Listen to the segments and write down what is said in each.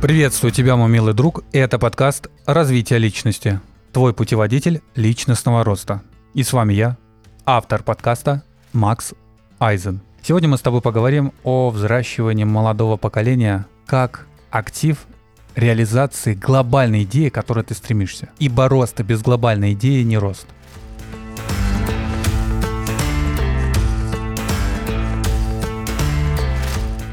Приветствую тебя, мой милый друг. Это подкаст «Развитие личности». Твой путеводитель личностного роста. И с вами я, автор подкаста Макс Айзен. Сегодня мы с тобой поговорим о взращивании молодого поколения как актив реализации глобальной идеи, к которой ты стремишься. Ибо роста без глобальной идеи не рост.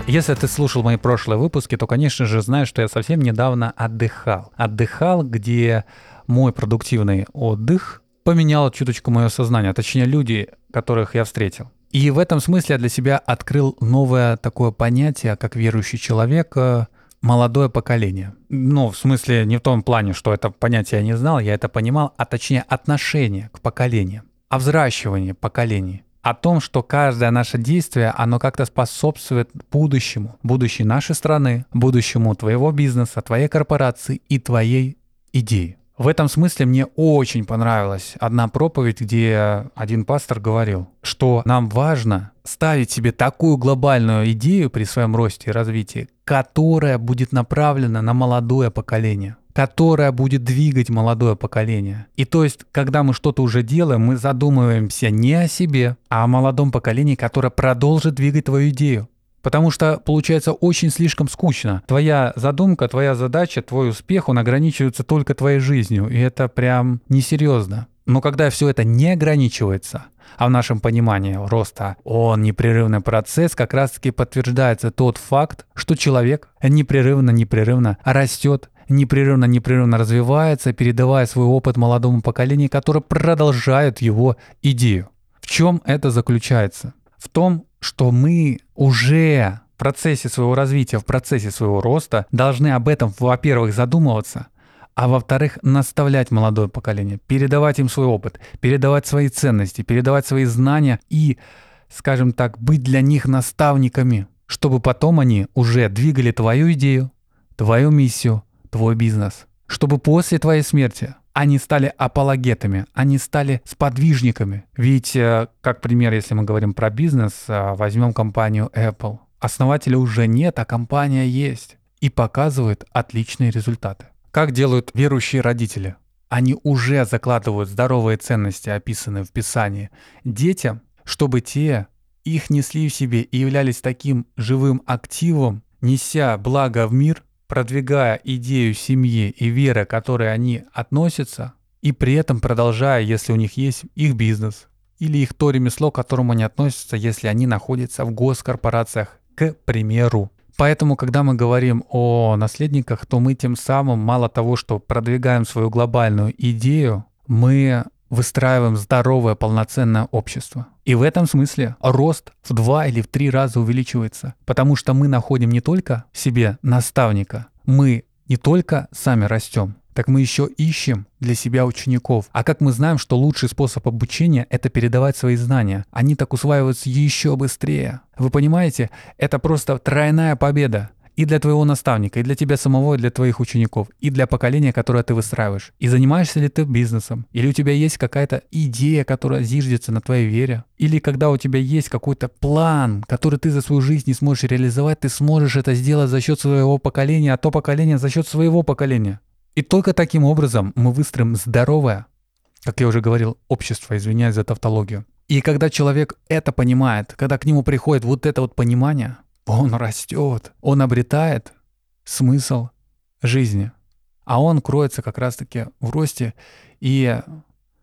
Если ты слушал мои прошлые выпуски, то, конечно же, знаешь, что я совсем недавно отдыхал. Отдыхал, где мой продуктивный отдых поменял чуточку мое сознание, а точнее люди, которых я встретил. И в этом смысле я для себя открыл новое такое понятие, как верующий человек, э, молодое поколение. Ну, в смысле, не в том плане, что это понятие я не знал, я это понимал, а точнее отношение к поколению, о взращивании поколений о том, что каждое наше действие, оно как-то способствует будущему, будущей нашей страны, будущему твоего бизнеса, твоей корпорации и твоей идеи. В этом смысле мне очень понравилась одна проповедь, где один пастор говорил, что нам важно ставить себе такую глобальную идею при своем росте и развитии, которая будет направлена на молодое поколение которая будет двигать молодое поколение. И то есть, когда мы что-то уже делаем, мы задумываемся не о себе, а о молодом поколении, которое продолжит двигать твою идею. Потому что получается очень слишком скучно. Твоя задумка, твоя задача, твой успех, он ограничивается только твоей жизнью. И это прям несерьезно. Но когда все это не ограничивается, а в нашем понимании роста он непрерывный процесс, как раз-таки подтверждается тот факт, что человек непрерывно-непрерывно растет, непрерывно-непрерывно развивается, передавая свой опыт молодому поколению, которое продолжает его идею. В чем это заключается? В том, что мы уже в процессе своего развития, в процессе своего роста должны об этом, во-первых, задумываться, а во-вторых, наставлять молодое поколение, передавать им свой опыт, передавать свои ценности, передавать свои знания и, скажем так, быть для них наставниками, чтобы потом они уже двигали твою идею, твою миссию, твой бизнес, чтобы после твоей смерти они стали апологетами, они стали сподвижниками. Ведь, э, как пример, если мы говорим про бизнес, э, возьмем компанию Apple. Основателя уже нет, а компания есть. И показывает отличные результаты. Как делают верующие родители? Они уже закладывают здоровые ценности, описанные в Писании, детям, чтобы те их несли в себе и являлись таким живым активом, неся благо в мир, продвигая идею семьи и веры, к которой они относятся, и при этом продолжая, если у них есть их бизнес, или их то ремесло, к которому они относятся, если они находятся в госкорпорациях, к примеру. Поэтому, когда мы говорим о наследниках, то мы тем самым мало того, что продвигаем свою глобальную идею, мы выстраиваем здоровое полноценное общество. И в этом смысле рост в два или в три раза увеличивается, потому что мы находим не только себе наставника, мы не только сами растем, так мы еще ищем для себя учеников. А как мы знаем, что лучший способ обучения — это передавать свои знания. Они так усваиваются еще быстрее. Вы понимаете, это просто тройная победа и для твоего наставника, и для тебя самого, и для твоих учеников, и для поколения, которое ты выстраиваешь. И занимаешься ли ты бизнесом? Или у тебя есть какая-то идея, которая зиждется на твоей вере? Или когда у тебя есть какой-то план, который ты за свою жизнь не сможешь реализовать, ты сможешь это сделать за счет своего поколения, а то поколение за счет своего поколения. И только таким образом мы выстроим здоровое, как я уже говорил, общество, извиняюсь за тавтологию. И когда человек это понимает, когда к нему приходит вот это вот понимание, он растет, он обретает смысл жизни. А он кроется как раз-таки в росте. И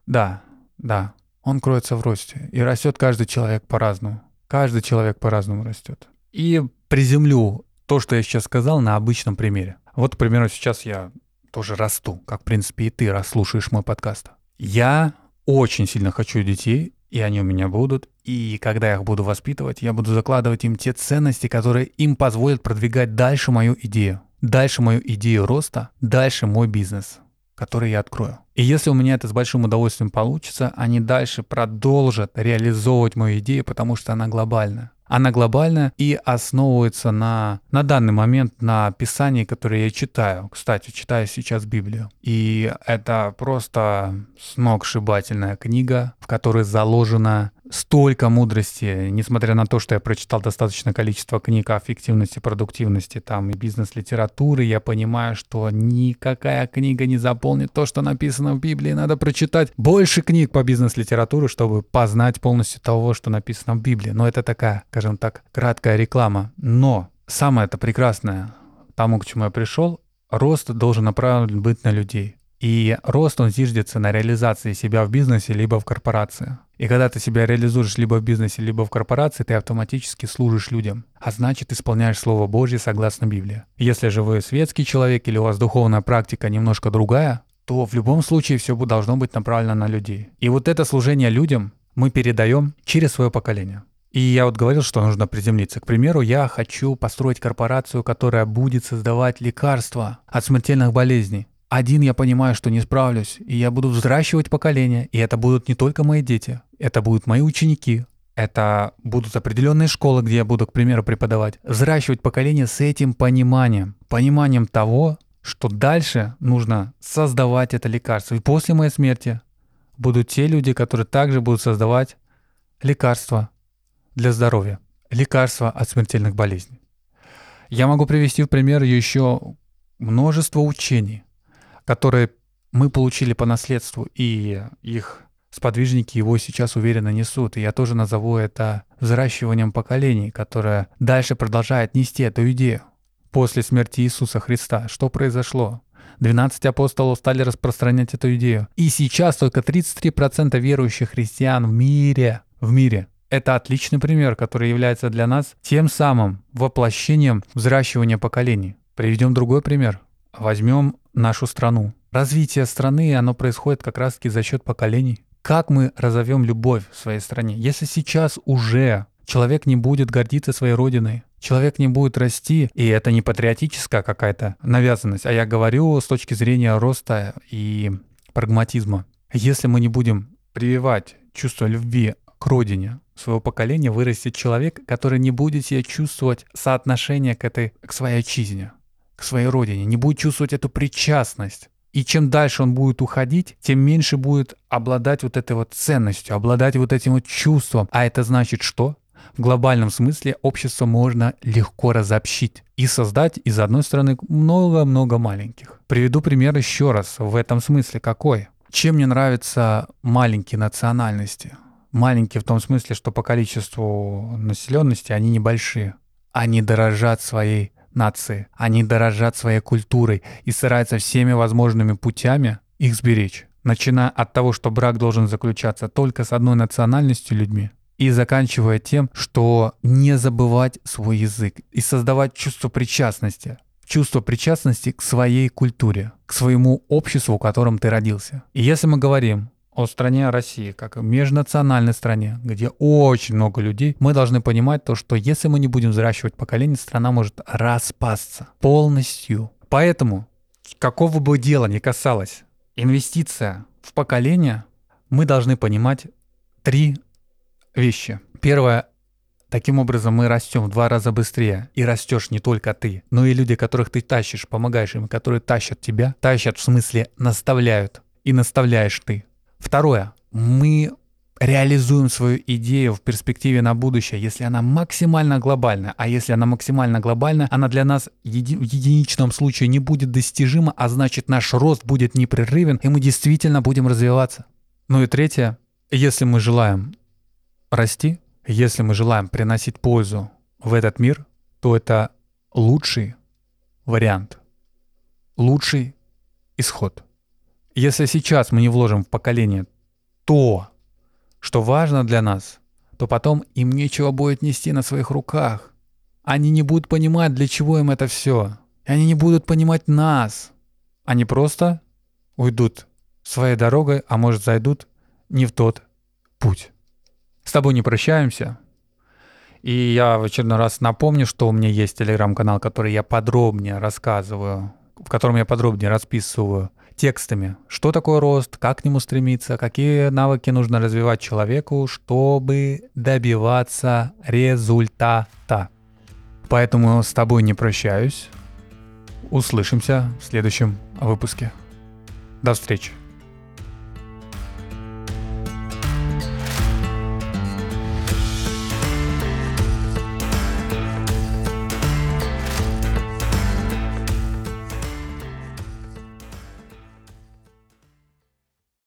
да, да, он кроется в росте. И растет каждый человек по-разному. Каждый человек по-разному растет. И приземлю то, что я сейчас сказал, на обычном примере. Вот, к примеру, сейчас я тоже расту, как, в принципе, и ты расслушаешь мой подкаст. Я очень сильно хочу детей, и они у меня будут. И когда я их буду воспитывать, я буду закладывать им те ценности, которые им позволят продвигать дальше мою идею. Дальше мою идею роста, дальше мой бизнес, который я открою. И если у меня это с большим удовольствием получится, они дальше продолжат реализовывать мою идею, потому что она глобальная. Она глобальная и основывается на, на данный момент на писании, которое я читаю. Кстати, читаю сейчас Библию. И это просто сногсшибательная книга, в которой заложено столько мудрости, несмотря на то, что я прочитал достаточное количество книг о эффективности, продуктивности там и бизнес-литературы, я понимаю, что никакая книга не заполнит то, что написано в Библии. Надо прочитать больше книг по бизнес-литературе, чтобы познать полностью того, что написано в Библии. Но это такая, скажем так, краткая реклама. Но самое это прекрасное, тому, к чему я пришел, рост должен направлен быть на людей. И рост, он зиждется на реализации себя в бизнесе, либо в корпорации. И когда ты себя реализуешь либо в бизнесе, либо в корпорации, ты автоматически служишь людям. А значит, исполняешь Слово Божье согласно Библии. Если же вы светский человек или у вас духовная практика немножко другая, то в любом случае все должно быть направлено на людей. И вот это служение людям мы передаем через свое поколение. И я вот говорил, что нужно приземлиться. К примеру, я хочу построить корпорацию, которая будет создавать лекарства от смертельных болезней. Один я понимаю, что не справлюсь, и я буду взращивать поколения, и это будут не только мои дети, это будут мои ученики, это будут определенные школы, где я буду, к примеру, преподавать. Взращивать поколение с этим пониманием, пониманием того, что дальше нужно создавать это лекарство. И после моей смерти будут те люди, которые также будут создавать лекарства для здоровья, лекарства от смертельных болезней. Я могу привести в пример еще множество учений, которые мы получили по наследству, и их сподвижники его сейчас уверенно несут. И я тоже назову это взращиванием поколений, которое дальше продолжает нести эту идею. После смерти Иисуса Христа что произошло? 12 апостолов стали распространять эту идею. И сейчас только 33% верующих христиан в мире, в мире, это отличный пример, который является для нас тем самым воплощением взращивания поколений. Приведем другой пример. Возьмем нашу страну. Развитие страны, оно происходит как раз-таки за счет поколений. Как мы разовьем любовь в своей стране? Если сейчас уже человек не будет гордиться своей родиной, человек не будет расти, и это не патриотическая какая-то навязанность, а я говорю с точки зрения роста и прагматизма. Если мы не будем прививать чувство любви к родине, своего поколения вырастет человек, который не будет себя чувствовать соотношение к этой, к своей отчизне своей родине, не будет чувствовать эту причастность. И чем дальше он будет уходить, тем меньше будет обладать вот этой вот ценностью, обладать вот этим вот чувством. А это значит что? В глобальном смысле общество можно легко разобщить и создать из одной стороны много-много маленьких. Приведу пример еще раз в этом смысле какой. Чем мне нравятся маленькие национальности? Маленькие в том смысле, что по количеству населенности они небольшие. Они дорожат своей нации. Они дорожат своей культурой и стараются всеми возможными путями их сберечь. Начиная от того, что брак должен заключаться только с одной национальностью людьми, и заканчивая тем, что не забывать свой язык и создавать чувство причастности. Чувство причастности к своей культуре, к своему обществу, в котором ты родился. И если мы говорим о стране России, как межнациональной стране, где очень много людей, мы должны понимать то, что если мы не будем взращивать поколение, страна может распасться полностью. Поэтому, какого бы дела ни касалось, инвестиция в поколение, мы должны понимать три вещи. Первое, Таким образом, мы растем в два раза быстрее. И растешь не только ты, но и люди, которых ты тащишь, помогаешь им, которые тащат тебя. Тащат в смысле наставляют. И наставляешь ты. Второе. Мы реализуем свою идею в перспективе на будущее, если она максимально глобальна. А если она максимально глобальна, она для нас еди- в единичном случае не будет достижима, а значит наш рост будет непрерывен, и мы действительно будем развиваться. Ну и третье. Если мы желаем расти, если мы желаем приносить пользу в этот мир, то это лучший вариант, лучший исход. Если сейчас мы не вложим в поколение то, что важно для нас, то потом им нечего будет нести на своих руках. Они не будут понимать, для чего им это все. И они не будут понимать нас. Они просто уйдут своей дорогой, а может зайдут не в тот путь. С тобой не прощаемся. И я в очередной раз напомню, что у меня есть телеграм-канал, который я подробнее рассказываю, в котором я подробнее расписываю текстами. Что такое рост, как к нему стремиться, какие навыки нужно развивать человеку, чтобы добиваться результата. Поэтому с тобой не прощаюсь. Услышимся в следующем выпуске. До встречи.